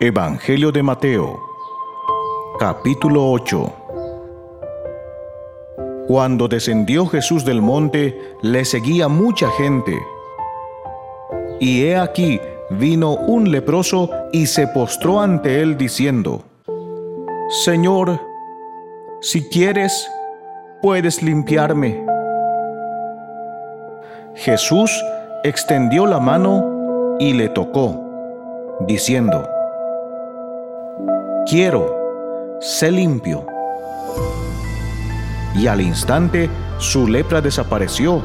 Evangelio de Mateo, capítulo 8. Cuando descendió Jesús del monte, le seguía mucha gente. Y he aquí, vino un leproso y se postró ante él diciendo, Señor, si quieres, puedes limpiarme. Jesús extendió la mano y le tocó, diciendo, quiero, sé limpio. Y al instante su lepra desapareció.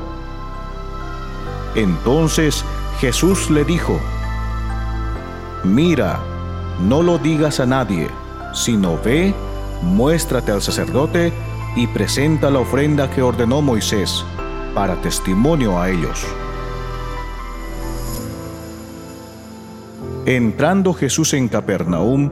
Entonces Jesús le dijo, mira, no lo digas a nadie, sino ve, muéstrate al sacerdote y presenta la ofrenda que ordenó Moisés para testimonio a ellos. Entrando Jesús en Capernaum,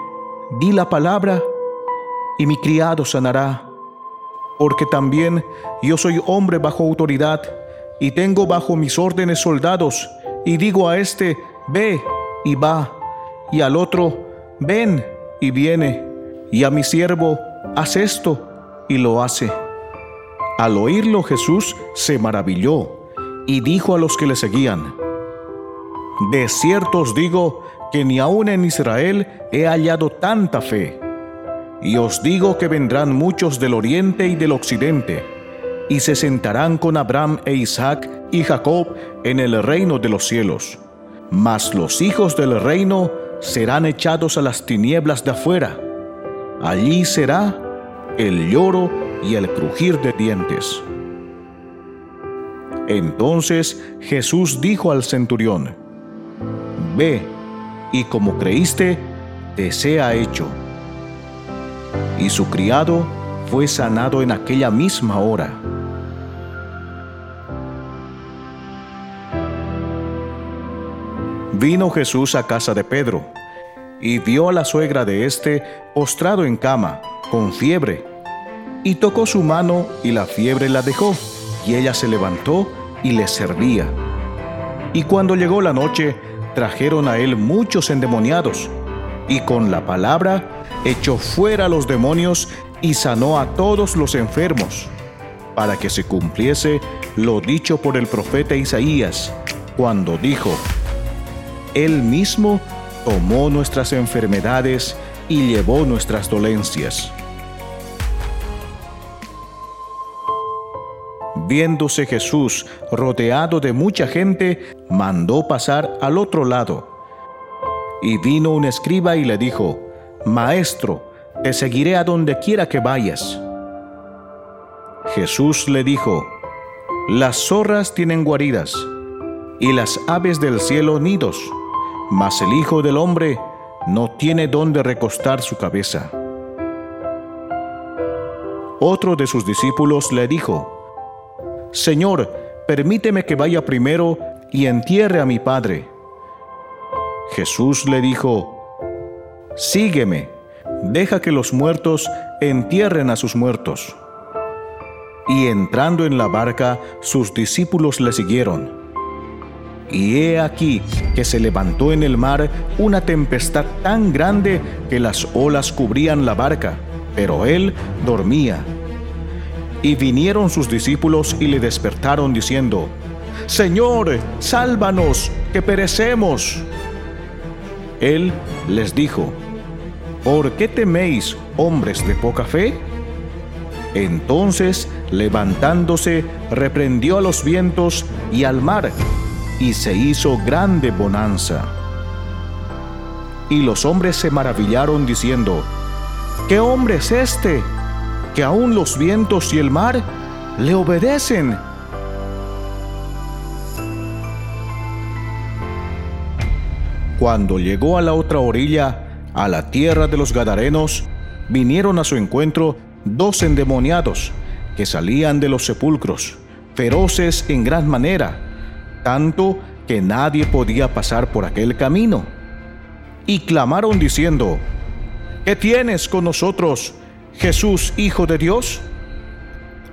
di la palabra y mi criado sanará, porque también yo soy hombre bajo autoridad y tengo bajo mis órdenes soldados, y digo a este, ve y va, y al otro, ven y viene, y a mi siervo, haz esto y lo hace. Al oírlo Jesús se maravilló y dijo a los que le seguían, De cierto os digo que ni aun en Israel he hallado tanta fe. Y os digo que vendrán muchos del oriente y del occidente, y se sentarán con Abraham e Isaac y Jacob en el reino de los cielos. Mas los hijos del reino serán echados a las tinieblas de afuera. Allí será el lloro y el crujir de dientes. Entonces Jesús dijo al centurión, Ve, y como creíste, te sea hecho. Y su criado fue sanado en aquella misma hora. Vino Jesús a casa de Pedro, y vio a la suegra de éste postrado en cama, con fiebre, y tocó su mano, y la fiebre la dejó, y ella se levantó y le servía. Y cuando llegó la noche, trajeron a él muchos endemoniados, y con la palabra echó fuera a los demonios y sanó a todos los enfermos, para que se cumpliese lo dicho por el profeta Isaías, cuando dijo, Él mismo tomó nuestras enfermedades y llevó nuestras dolencias. Viéndose Jesús rodeado de mucha gente, mandó pasar al otro lado. Y vino un escriba y le dijo, Maestro, te seguiré a donde quiera que vayas. Jesús le dijo, Las zorras tienen guaridas, y las aves del cielo nidos, mas el Hijo del Hombre no tiene donde recostar su cabeza. Otro de sus discípulos le dijo, Señor, permíteme que vaya primero y entierre a mi padre. Jesús le dijo, Sígueme, deja que los muertos entierren a sus muertos. Y entrando en la barca, sus discípulos le siguieron. Y he aquí que se levantó en el mar una tempestad tan grande que las olas cubrían la barca, pero él dormía. Y vinieron sus discípulos y le despertaron diciendo, Señor, sálvanos, que perecemos. Él les dijo, ¿por qué teméis, hombres de poca fe? Entonces, levantándose, reprendió a los vientos y al mar, y se hizo grande bonanza. Y los hombres se maravillaron diciendo, ¿qué hombre es este? Que aún los vientos y el mar le obedecen. Cuando llegó a la otra orilla, a la tierra de los Gadarenos, vinieron a su encuentro dos endemoniados que salían de los sepulcros, feroces en gran manera, tanto que nadie podía pasar por aquel camino. Y clamaron diciendo, ¿qué tienes con nosotros, Jesús, Hijo de Dios?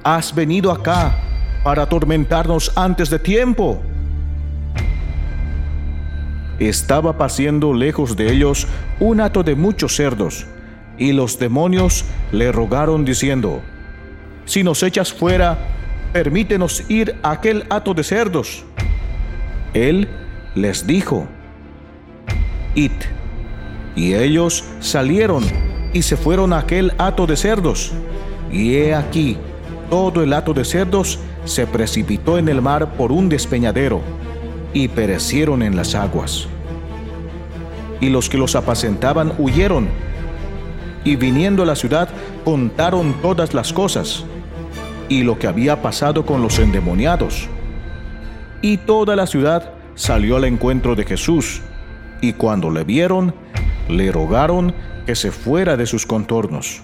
¿Has venido acá para atormentarnos antes de tiempo? estaba paciendo lejos de ellos un hato de muchos cerdos, y los demonios le rogaron diciendo, Si nos echas fuera, permítenos ir a aquel hato de cerdos. Él les dijo, Id. Y ellos salieron y se fueron a aquel hato de cerdos. Y he aquí, todo el hato de cerdos se precipitó en el mar por un despeñadero y perecieron en las aguas. Y los que los apacentaban huyeron, y viniendo a la ciudad contaron todas las cosas, y lo que había pasado con los endemoniados. Y toda la ciudad salió al encuentro de Jesús, y cuando le vieron, le rogaron que se fuera de sus contornos.